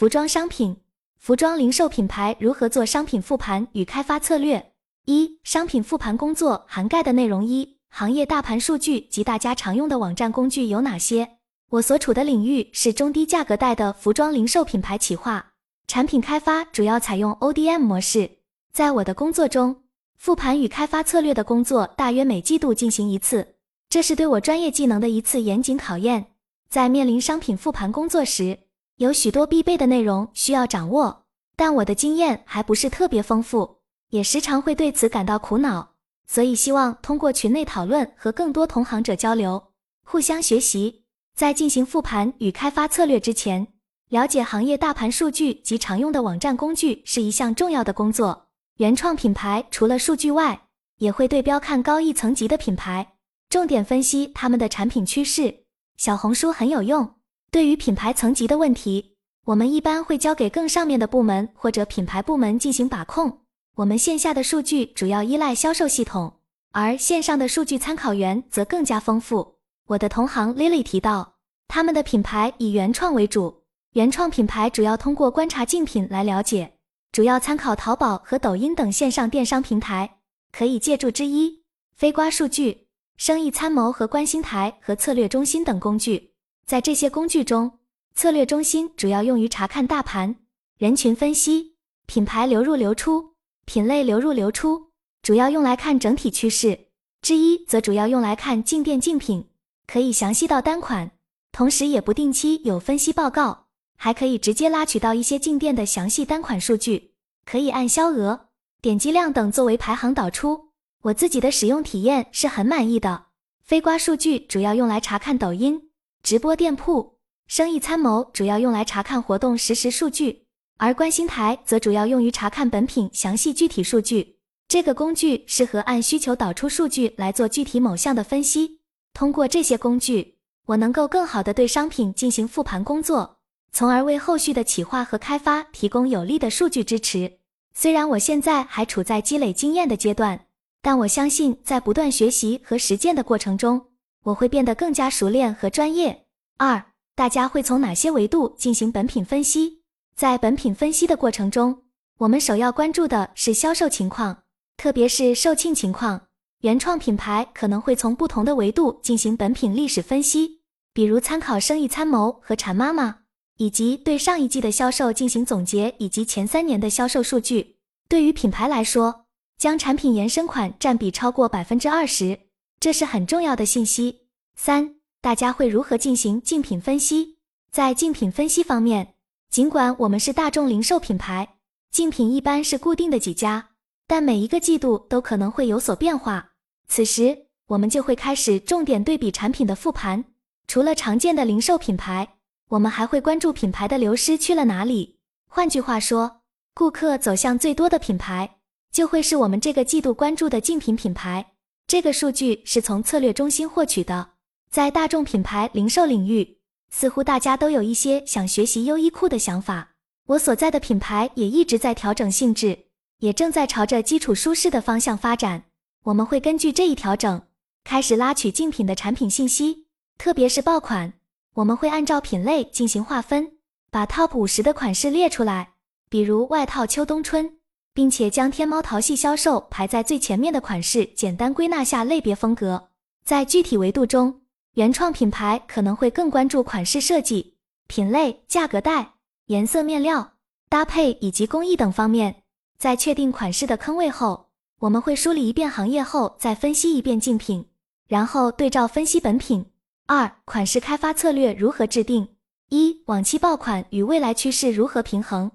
服装商品，服装零售品牌如何做商品复盘与开发策略？一、商品复盘工作涵盖的内容一、行业大盘数据及大家常用的网站工具有哪些？我所处的领域是中低价格带的服装零售品牌企划，产品开发主要采用 ODM 模式。在我的工作中，复盘与开发策略的工作大约每季度进行一次，这是对我专业技能的一次严谨考验。在面临商品复盘工作时，有许多必备的内容需要掌握，但我的经验还不是特别丰富，也时常会对此感到苦恼。所以希望通过群内讨论和更多同行者交流，互相学习。在进行复盘与开发策略之前，了解行业大盘数据及常用的网站工具是一项重要的工作。原创品牌除了数据外，也会对标看高一层级的品牌，重点分析他们的产品趋势。小红书很有用。对于品牌层级的问题，我们一般会交给更上面的部门或者品牌部门进行把控。我们线下的数据主要依赖销售系统，而线上的数据参考源则更加丰富。我的同行 Lily 提到，他们的品牌以原创为主，原创品牌主要通过观察竞品来了解，主要参考淘宝和抖音等线上电商平台。可以借助之一：飞瓜数据、生意参谋和观星台和策略中心等工具。在这些工具中，策略中心主要用于查看大盘、人群分析、品牌流入流出、品类流入流出，主要用来看整体趋势；之一则主要用来看进店竞品，可以详细到单款，同时也不定期有分析报告，还可以直接拉取到一些进店的详细单款数据，可以按销额、点击量等作为排行导出。我自己的使用体验是很满意的。飞瓜数据主要用来查看抖音。直播店铺生意参谋主要用来查看活动实时数据，而观星台则主要用于查看本品详细具体数据。这个工具适合按需求导出数据来做具体某项的分析。通过这些工具，我能够更好的对商品进行复盘工作，从而为后续的企划和开发提供有力的数据支持。虽然我现在还处在积累经验的阶段，但我相信在不断学习和实践的过程中。我会变得更加熟练和专业。二，大家会从哪些维度进行本品分析？在本品分析的过程中，我们首要关注的是销售情况，特别是售罄情况。原创品牌可能会从不同的维度进行本品历史分析，比如参考生意参谋和馋妈妈，以及对上一季的销售进行总结，以及前三年的销售数据。对于品牌来说，将产品延伸款占比超过百分之二十。这是很重要的信息。三，大家会如何进行竞品分析？在竞品分析方面，尽管我们是大众零售品牌，竞品一般是固定的几家，但每一个季度都可能会有所变化。此时，我们就会开始重点对比产品的复盘。除了常见的零售品牌，我们还会关注品牌的流失去了哪里。换句话说，顾客走向最多的品牌，就会是我们这个季度关注的竞品品牌。这个数据是从策略中心获取的。在大众品牌零售领域，似乎大家都有一些想学习优衣库的想法。我所在的品牌也一直在调整性质，也正在朝着基础舒适的方向发展。我们会根据这一调整，开始拉取竞品的产品信息，特别是爆款。我们会按照品类进行划分，把 TOP 五十的款式列出来，比如外套秋冬春。并且将天猫淘系销售排在最前面的款式简单归纳下类别风格，在具体维度中，原创品牌可能会更关注款式设计、品类、价格带、颜色、面料、搭配以及工艺等方面。在确定款式的坑位后，我们会梳理一遍行业后再分析一遍竞品，然后对照分析本品。二、款式开发策略如何制定？一、往期爆款与未来趋势如何平衡？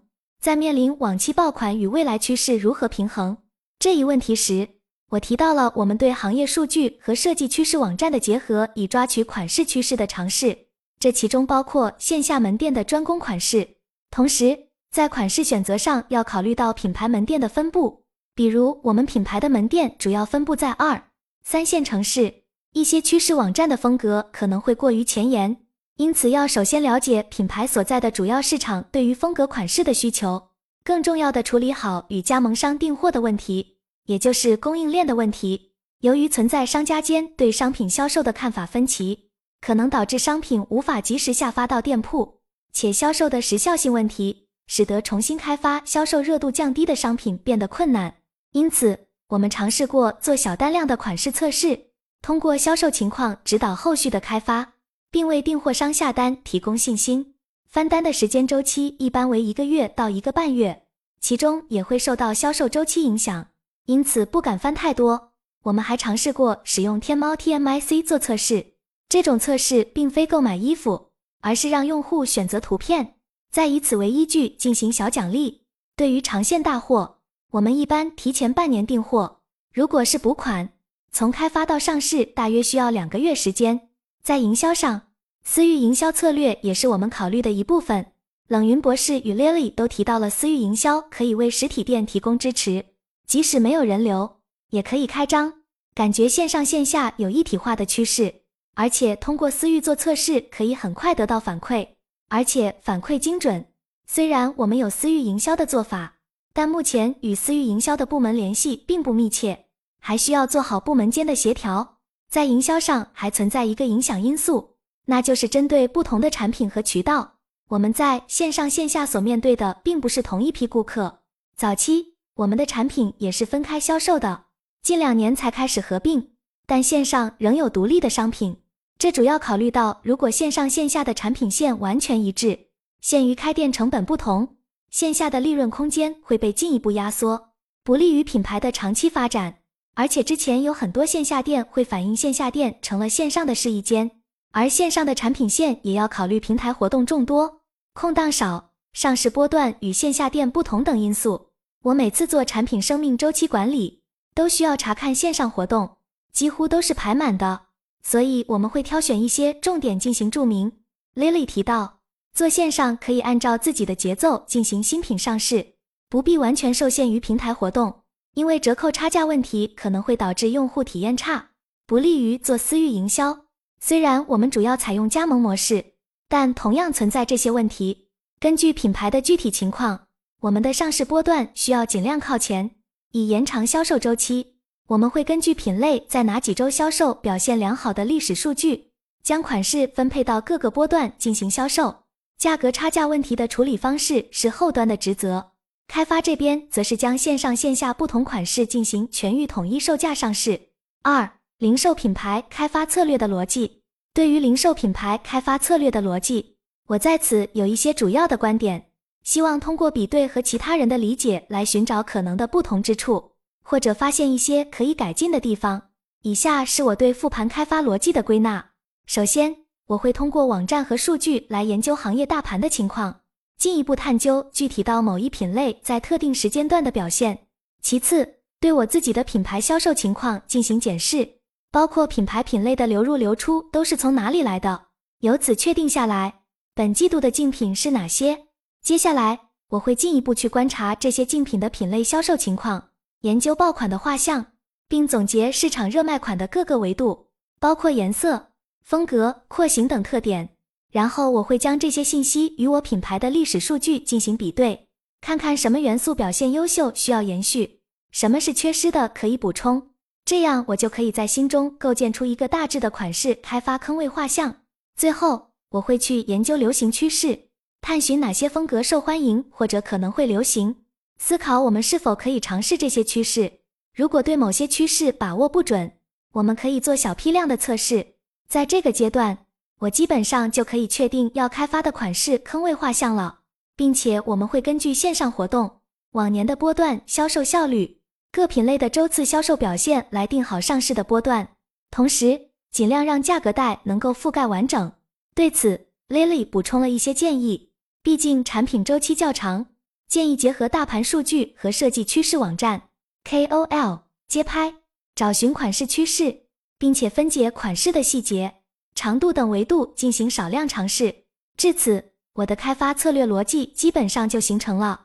在面临往期爆款与未来趋势如何平衡这一问题时，我提到了我们对行业数据和设计趋势网站的结合，以抓取款式趋势的尝试。这其中包括线下门店的专攻款式，同时在款式选择上要考虑到品牌门店的分布。比如，我们品牌的门店主要分布在二三线城市，一些趋势网站的风格可能会过于前沿。因此，要首先了解品牌所在的主要市场对于风格款式的需求，更重要的处理好与加盟商订货的问题，也就是供应链的问题。由于存在商家间对商品销售的看法分歧，可能导致商品无法及时下发到店铺。且销售的时效性问题，使得重新开发销售热度降低的商品变得困难。因此，我们尝试过做小单量的款式测试，通过销售情况指导后续的开发，并为订货商下单提供信心。翻单的时间周期一般为一个月到一个半月，其中也会受到销售周期影响，因此不敢翻太多。我们还尝试过使用天猫 TMIC 做测试，这种测试并非购买衣服，而是让用户选择图片，再以此为依据进行小奖励。对于长线大货，我们一般提前半年订货。如果是补款，从开发到上市大约需要两个月时间。在营销上，私域营销策略也是我们考虑的一部分。冷云博士与 Lily 都提到了私域营销可以为实体店提供支持，即使没有人流，也可以开张，感觉线上线下有一体化的趋势。而且通过私域做测试，可以很快得到反馈，而且反馈精准。虽然我们有私域营销的做法，但目前与私域营销的部门联系并不密切，还需要做好部门间的协调。在营销上还存在一个影响因素。那就是针对不同的产品和渠道，我们在线上线下所面对的并不是同一批顾客。早期我们的产品也是分开销售的，近两年才开始合并，但线上仍有独立的商品。这主要考虑到，如果线上线下的产品线完全一致，限于开店成本不同，线下的利润空间会被进一步压缩，不利于品牌的长期发展。而且之前有很多线下店会反映线下店成了线上的试衣间。而线上的产品线也要考虑平台活动众多、空档少、上市波段与线下店不同等因素。我每次做产品生命周期管理，都需要查看线上活动，几乎都是排满的，所以我们会挑选一些重点进行注明。Lily 提到，做线上可以按照自己的节奏进行新品上市，不必完全受限于平台活动，因为折扣差价问题可能会导致用户体验差，不利于做私域营销。虽然我们主要采用加盟模式，但同样存在这些问题。根据品牌的具体情况，我们的上市波段需要尽量靠前，以延长销售周期。我们会根据品类在哪几周销售表现良好的历史数据，将款式分配到各个波段进行销售。价格差价问题的处理方式是后端的职责，开发这边则是将线上线下不同款式进行全域统一售价上市。二零售品牌开发策略的逻辑，对于零售品牌开发策略的逻辑，我在此有一些主要的观点，希望通过比对和其他人的理解来寻找可能的不同之处，或者发现一些可以改进的地方。以下是我对复盘开发逻辑的归纳：首先，我会通过网站和数据来研究行业大盘的情况，进一步探究具体到某一品类在特定时间段的表现；其次，对我自己的品牌销售情况进行检视。包括品牌品类的流入流出都是从哪里来的，由此确定下来本季度的竞品是哪些。接下来我会进一步去观察这些竞品的品类销售情况，研究爆款的画像，并总结市场热卖款的各个维度，包括颜色、风格、廓形等特点。然后我会将这些信息与我品牌的历史数据进行比对，看看什么元素表现优秀需要延续，什么是缺失的可以补充。这样我就可以在心中构建出一个大致的款式开发坑位画像。最后，我会去研究流行趋势，探寻哪些风格受欢迎或者可能会流行，思考我们是否可以尝试这些趋势。如果对某些趋势把握不准，我们可以做小批量的测试。在这个阶段，我基本上就可以确定要开发的款式坑位画像了，并且我们会根据线上活动、往年的波段销售效率。各品类的周次销售表现来定好上市的波段，同时尽量让价格带能够覆盖完整。对此，Lily 补充了一些建议。毕竟产品周期较长，建议结合大盘数据和设计趋势网站、KOL 街拍，找寻款式趋势，并且分解款式的细节、长度等维度进行少量尝试。至此，我的开发策略逻辑基本上就形成了。